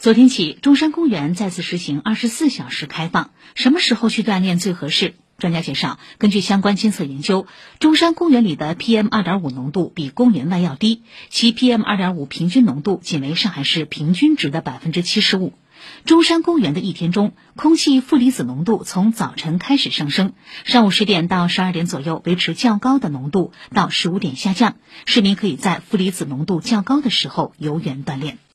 昨天起，中山公园再次实行二十四小时开放。什么时候去锻炼最合适？专家介绍，根据相关监测研究，中山公园里的 PM 二点五浓度比公园外要低，其 PM 二点五平均浓度仅为上海市平均值的百分之七十五。中山公园的一天中，空气负离子浓度从早晨开始上升，上午十点到十二点左右维持较高的浓度，到十五点下降。市民可以在负离子浓度较高的时候游园锻炼。